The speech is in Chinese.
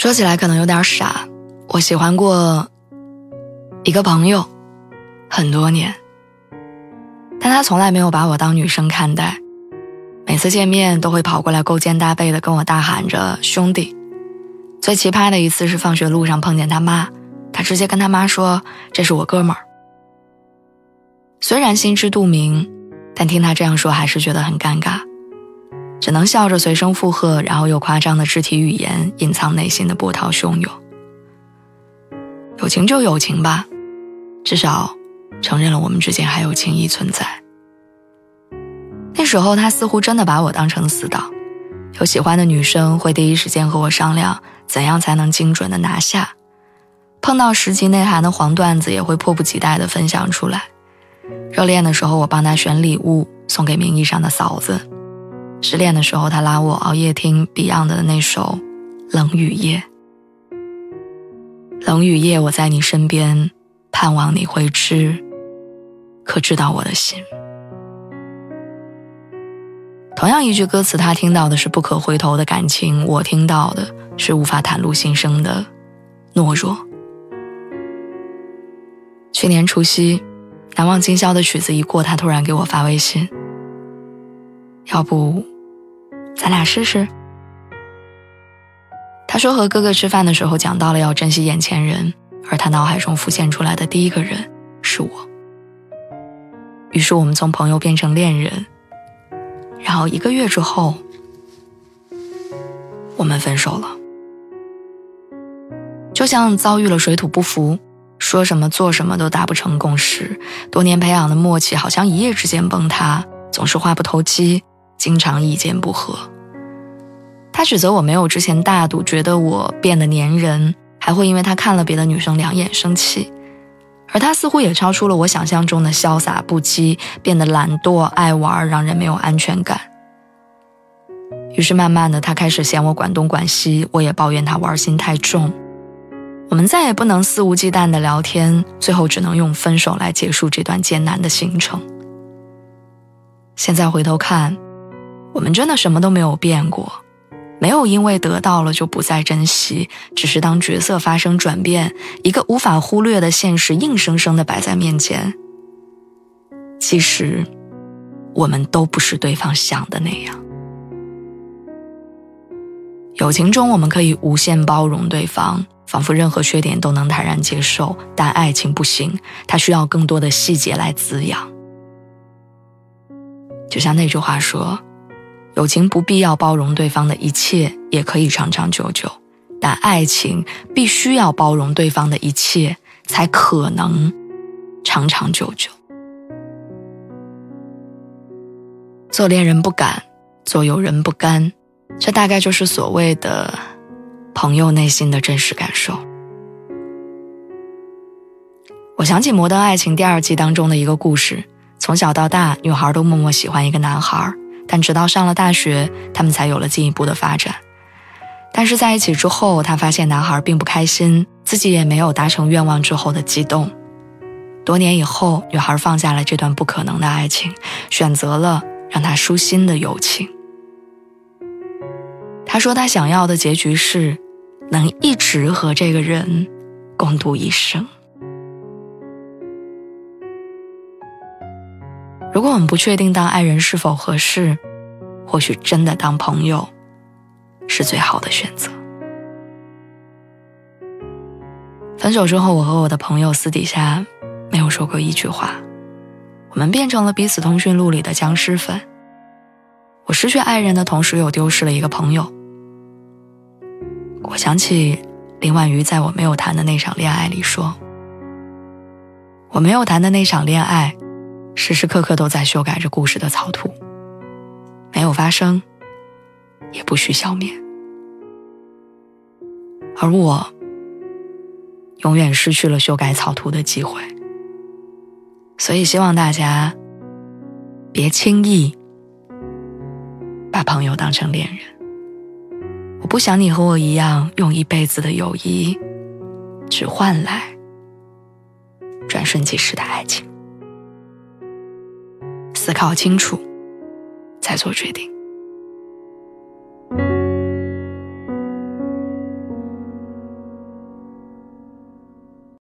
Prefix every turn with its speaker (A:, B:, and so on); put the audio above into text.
A: 说起来可能有点傻，我喜欢过一个朋友很多年，但他从来没有把我当女生看待，每次见面都会跑过来勾肩搭背的跟我大喊着“兄弟”。最奇葩的一次是放学路上碰见他妈，他直接跟他妈说：“这是我哥们儿。”虽然心知肚明，但听他这样说还是觉得很尴尬。只能笑着随声附和，然后用夸张的肢体语言隐藏内心的波涛汹涌。友情就友情吧，至少承认了我们之间还有情谊存在。那时候他似乎真的把我当成死党，有喜欢的女生会第一时间和我商量怎样才能精准的拿下，碰到十级内涵的黄段子也会迫不及待的分享出来。热恋的时候，我帮他选礼物送给名义上的嫂子。失恋的时候，他拉我熬夜听 Beyond 的那首《冷雨夜》。冷雨夜，我在你身边，盼望你会知，可知道我的心。同样一句歌词，他听到的是不可回头的感情，我听到的是无法袒露心声的懦弱。去年除夕，难忘今宵的曲子一过，他突然给我发微信。要不，咱俩试试。他说和哥哥吃饭的时候讲到了要珍惜眼前人，而他脑海中浮现出来的第一个人是我。于是我们从朋友变成恋人，然后一个月之后，我们分手了。就像遭遇了水土不服，说什么做什么都达不成共识，多年培养的默契好像一夜之间崩塌，总是话不投机。经常意见不合，他指责我没有之前大度，觉得我变得粘人，还会因为他看了别的女生两眼生气。而他似乎也超出了我想象中的潇洒不羁，变得懒惰爱玩，让人没有安全感。于是慢慢的，他开始嫌我管东管西，我也抱怨他玩心太重。我们再也不能肆无忌惮的聊天，最后只能用分手来结束这段艰难的行程。现在回头看。我们真的什么都没有变过，没有因为得到了就不再珍惜，只是当角色发生转变，一个无法忽略的现实硬生生的摆在面前。其实，我们都不是对方想的那样。友情中，我们可以无限包容对方，仿佛任何缺点都能坦然接受，但爱情不行，它需要更多的细节来滋养。就像那句话说。友情不必要包容对方的一切，也可以长长久久；但爱情必须要包容对方的一切，才可能长长久久。做恋人不敢，做友人不甘，这大概就是所谓的朋友内心的真实感受。我想起《摩登爱情》第二季当中的一个故事：从小到大，女孩都默默喜欢一个男孩。但直到上了大学，他们才有了进一步的发展。但是在一起之后，他发现男孩并不开心，自己也没有达成愿望之后的激动。多年以后，女孩放下了这段不可能的爱情，选择了让他舒心的友情。他说他想要的结局是，能一直和这个人共度一生。我们不确定当爱人是否合适，或许真的当朋友是最好的选择。分手之后，我和我的朋友私底下没有说过一句话，我们变成了彼此通讯录里的僵尸粉。我失去爱人的同时，又丢失了一个朋友。我想起林婉瑜在我没有谈的那场恋爱里说：“我没有谈的那场恋爱。”时时刻刻都在修改着故事的草图，没有发生，也不需消灭。而我，永远失去了修改草图的机会。所以，希望大家别轻易把朋友当成恋人。我不想你和我一样，用一辈子的友谊，只换来转瞬即逝的爱情。思考清楚，再做决定。